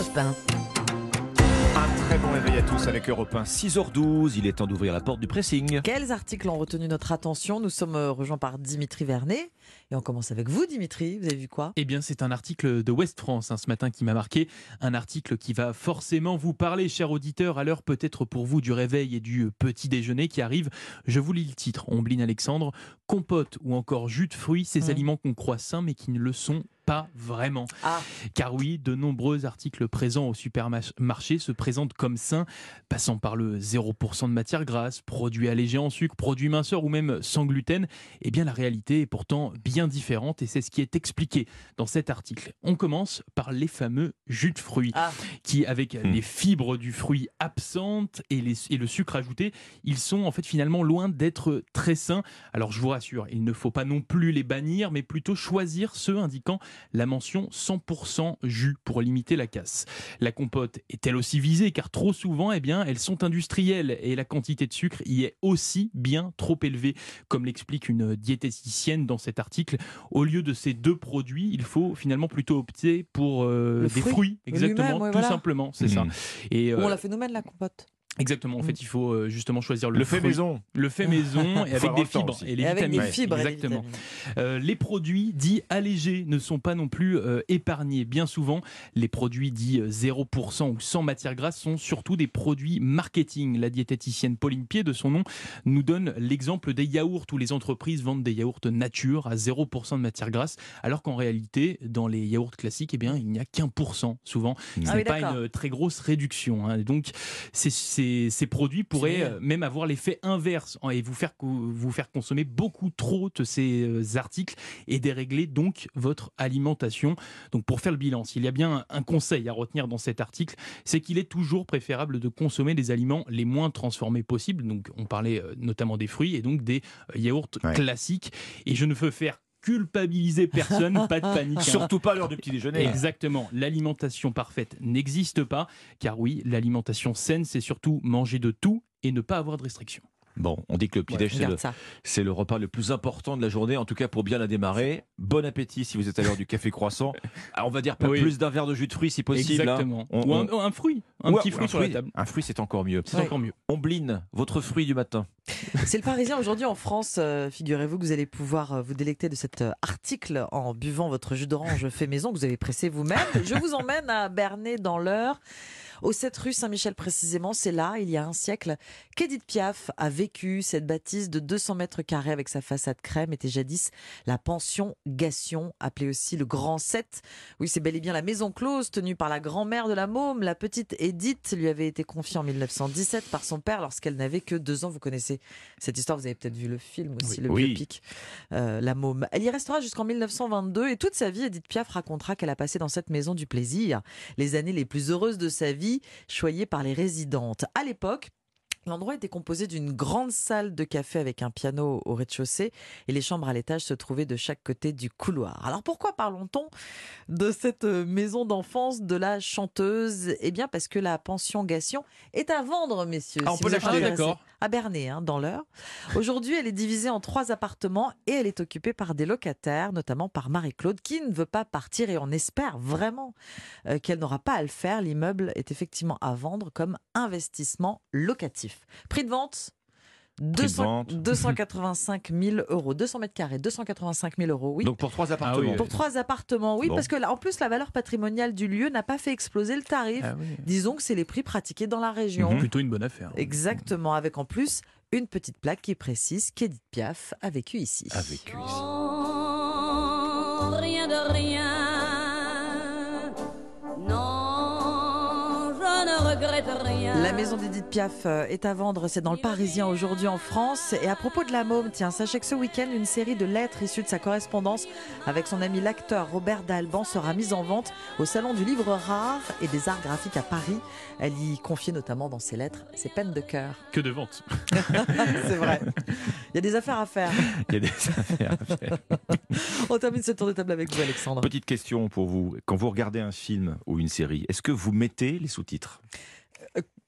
Europe 1. Un très bon réveil à tous avec Europe 1. 6h12, il est temps d'ouvrir la porte du pressing. Quels articles ont retenu notre attention? Nous sommes euh, rejoints par Dimitri Vernet. Et on commence avec vous, Dimitri. Vous avez vu quoi? Eh bien, c'est un article de West France hein, ce matin qui m'a marqué. Un article qui va forcément vous parler, cher auditeur, à l'heure peut-être pour vous du réveil et du petit déjeuner qui arrive. Je vous lis le titre. Ombline Alexandre, compote ou encore jus de fruits, ces Mm. aliments qu'on croit sains mais qui ne le sont pas vraiment. Ah, Car oui, de nombreux articles présents au supermarché se présentent comme sains, passant par le 0% de matière grasse, produits allégés en sucre, produits minceurs ou même sans gluten. Eh bien, la réalité est pourtant bien différente et c'est ce qui est expliqué dans cet article. On commence par les fameux jus de fruits ah. qui, avec Hmm. les fibres du fruit absentes et, les- et le sucre ajouté, ils sont en fait finalement loin d'être très sains. Alors je vous rassure, il ne faut pas non plus les bannir, mais plutôt choisir ceux indiquant la mention 100% jus pour limiter la casse. La compote est-elle aussi visée? Car trop souvent, eh bien, elles sont industrielles et la quantité de sucre y est aussi bien trop élevée, comme l'explique une diététicienne dans cet article. Au lieu de ces deux produits, il faut finalement plutôt opter pour euh, des fruit fruits, exactement, ouais, tout voilà. simplement, c'est ça. Mhm. Et Ou euh, on l'a nous-mêmes, la compote. Exactement, en fait, il faut euh, justement choisir le, Le fait maison. Le fait maison et avec des fibres et les Et avec vitamines. des fibres. Exactement. vitamines. Euh, les produits dits allégés ne sont pas non plus euh, épargnés. Bien souvent, les produits dits euh, 0% ou sans matière grasse sont surtout des produits marketing. La diététicienne Pauline Pied, de son nom, nous donne l'exemple des yaourts où les entreprises vendent des yaourts nature à 0% de matière grasse, alors qu'en réalité, dans les yaourts classiques, eh bien, il n'y a qu'un pour cent souvent. Ce Ah n'est oui, pas une très grosse réduction. hein. Donc, ces, ces- ces produits pourraient euh, même avoir l'effet inverse hein, et vous faire, vous faire consommer beaucoup trop de ces euh, articles et dérégler donc votre alimentation. Donc, pour faire le bilan, s'il y a bien un conseil à retenir dans cet article, c'est qu'il est toujours préférable de consommer des aliments les moins transformés possibles. Donc, on parlait euh, notamment des fruits et donc des yaourts Ouais. classiques. Et je ne veux faire culpabiliser personne, pas de panique. hein. Surtout pas l'heure du petit déjeuner. Exactement. L'alimentation parfaite n'existe pas, car oui, l'alimentation saine, c'est surtout manger de tout et ne pas avoir de restrictions. Bon, on dit que le petit déj, c'est le, ça. c'est le repas le plus important de la journée, en tout cas pour bien la démarrer. Bon appétit si vous êtes à l'heure du café croissant. Ah, on va dire pas Oui. plus d'un verre de jus de fruits si possible. hein. Exactement. On- ou un, on- un fruit, un petit fruit un sur la table. Un fruit, c'est encore mieux. C'est Ouais. encore mieux. Ombline, votre fruit du matin. C'est le Parisien aujourd'hui en France. euh, Figurez-vous que vous allez pouvoir euh, vous délecter de cet euh, article en buvant votre jus d'orange fait maison que vous avez pressé vous-même. Je vous emmène à Bernay dans l'Eure. Au 7 rue Saint-Michel précisément, c'est là, il y a un siècle, qu'Edith Piaf a vécu. Cette bâtisse de 200 mètres carrés avec sa façade crème était jadis la pension Gation, appelée aussi le Grand 7. Oui, c'est bel et bien la maison close tenue par la grand-mère de la môme. La petite Edith lui avait été confiée en 1917 par son père lorsqu'elle n'avait que deux ans. Vous connaissez cette histoire, vous avez peut-être vu le film aussi, Oui. le Oui. biopic, euh, La môme. Elle y restera jusqu'en 1922 et toute sa vie, Edith Piaf racontera qu'elle a passé dans cette maison du plaisir les années les plus heureuses de sa vie, choyées par les résidentes. À l'époque, L'endroit était composé d'une grande salle de café avec un piano au rez-de-chaussée et les chambres à l'étage se trouvaient de chaque côté du couloir. Alors pourquoi parlons-on de cette euh, maison d'enfance de la chanteuse? Eh bien parce que la pension Gation est à vendre, messieurs. Ah, on si peut l'acheter, d'accord. À Bernay, hein, dans l'heure. Aujourd'hui, elle est divisée en trois appartements et elle est occupée par des locataires, notamment par Marie-Claude, qui ne veut pas partir et on espère vraiment euh, qu'elle n'aura pas à le faire. L'immeuble est effectivement à vendre comme investissement locatif. Prix de vente 200 vente. 285 000 euros. 200 mètres carrés, 285 000 euros, oui. Donc pour trois appartements. oui. Pour trois appartements, oui, Bon. parce que là, en plus, la valeur patrimoniale du lieu n'a pas fait exploser le tarif. Ah oui. Disons que c'est les prix pratiqués dans la région. Mhm. Plutôt une bonne affaire. Exactement, avec en plus une petite plaque qui précise qu'Edith Piaf a vécu ici. A vécu ici. Non, rien de rien. La maison d'Edith Piaf euh, est à vendre, c'est dans le Parisien aujourd'hui en France. Et à propos de la môme, tiens, sachez que ce week-end, une série de lettres issues de sa correspondance avec son ami l'acteur Robert Dalban sera mise en vente au Salon du Livre Rare et des Arts Graphiques à Paris. Elle y confiait notamment dans ses lettres ses peines de cœur. Que de vente. c'est vrai. Il y a des affaires à faire. Il y a des affaires à faire. On termine ce tour de table avec vous, Alexandre. Petite question pour vous. Quand vous regardez un film ou une série, est-ce que vous mettez les sous-titres?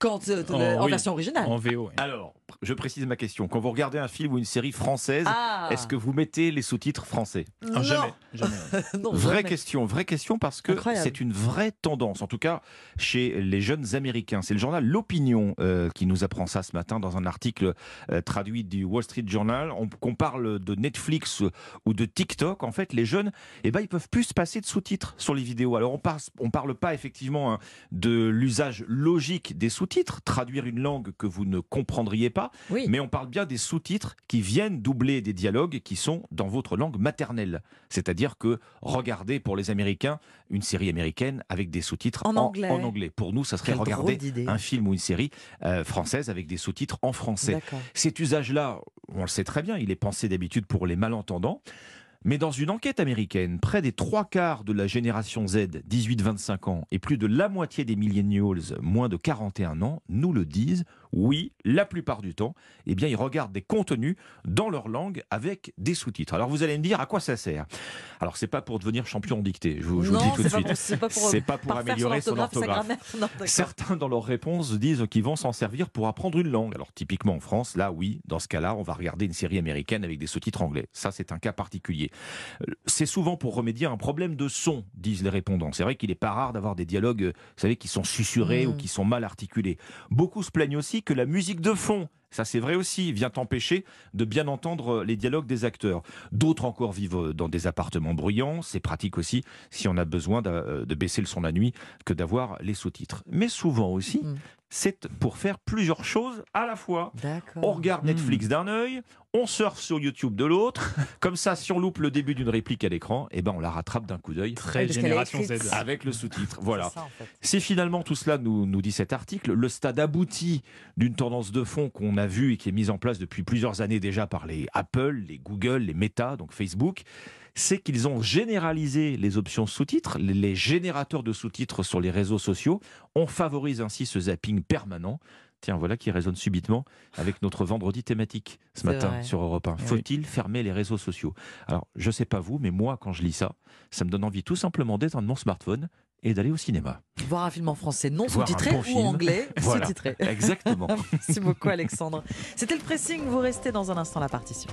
Quand, euh, Oh, en oui. version originale. En VO. oui. Alors, je précise ma question. Quand vous regardez un film ou une série française, Ah est-ce que vous mettez les sous-titres français? Ah, Non. jamais, jamais. Non, Vraie jamais. question, vraie question parce que c'est une vraie tendance, en tout cas chez les jeunes Américains. C'est le journal L'Opinion euh, qui nous apprend ça ce matin dans un article euh, traduit du Wall Street Journal. On, qu'on parle de Netflix euh, ou de TikTok, en fait, les jeunes, eh ben, ils peuvent plus se passer de sous-titres sur les vidéos. Alors on parle, on parle pas effectivement hein, de l'usage logique des sous-titres, traduire une langue que vous ne comprendriez pas, Oui. mais on parle bien des sous-titres qui viennent doubler des dialogues qui sont dans votre langue maternelle. C'est-à-dire que regardez pour les Américains une série américaine avec des sous-titres En anglais. en anglais. Pour nous, ça serait Quelle regarder un film ou une série euh, française avec des sous-titres en français. Cet usage-là, on le sait très bien, il est pensé d'habitude pour les malentendants. Mais dans une enquête américaine, près des trois quarts de la génération Z, 18-25 ans, et plus de la moitié des millennials, moins de 41 ans, nous le disent, oui, la plupart du temps, eh bien, ils regardent des contenus dans leur langue avec des sous-titres. Alors vous allez me dire, à quoi ça sert? Alors c'est pas pour devenir champion en dictée, je vous, je vous dis tout de suite. c'est pas pour, pas pour améliorer son orthographe. Non. Certains, dans leurs réponses, disent qu'ils vont s'en servir pour apprendre une langue. Alors, typiquement en France, là, oui, dans ce cas-là, on va regarder une série américaine avec des sous-titres anglais. Ça, c'est un cas particulier. Euh, C'est souvent pour remédier à un problème de son, disent les répondants. C'est vrai qu'il n'est pas rare d'avoir des dialogues, vous savez, qui sont susurrés ou qui sont mal articulés. Beaucoup se plaignent aussi que la musique de fond, ça c'est vrai aussi, vient empêcher de bien entendre les dialogues des acteurs. D'autres encore vivent euh, dans des appartements bruyants. C'est pratique aussi si on a besoin de, euh, de baisser le son la nuit que d'avoir les sous-titres. Mais souvent aussi, Mm. C'est pour faire plusieurs choses à la fois. On regarde Mm. Netflix d'un œil, on surfe sur YouTube de l'autre. Comme ça, si on loupe le début d'une réplique à l'écran, eh ben on la rattrape d'un coup d'œil Très parce génération. Z. avec le sous-titre. Voilà. C'est en fait. Finalement tout cela nous, nous dit cet article, le stade abouti d'une tendance de fond qu'on a vue et qui est mise en place depuis plusieurs années déjà par les Apple, les Google, les Meta, donc Facebook, c'est qu'ils ont généralisé les options sous-titres, les- générateurs de sous-titres sur les réseaux sociaux. On favorise ainsi ce zapping permanent. Tiens, voilà qui résonne subitement avec notre vendredi thématique ce matin vrai. sur Europe 1. Oui. Faut-il fermer les réseaux sociaux? Alors, je sais pas vous, mais moi, quand je lis ça, ça me donne envie tout simplement d'éteindre mon smartphone et d'aller au cinéma. Voir un film en français non sous-titré bon ou film. anglais Voilà. sous-titré. Exactement. Merci beaucoup Alexandre. C'était le pressing, vous restez dans un instant la partition.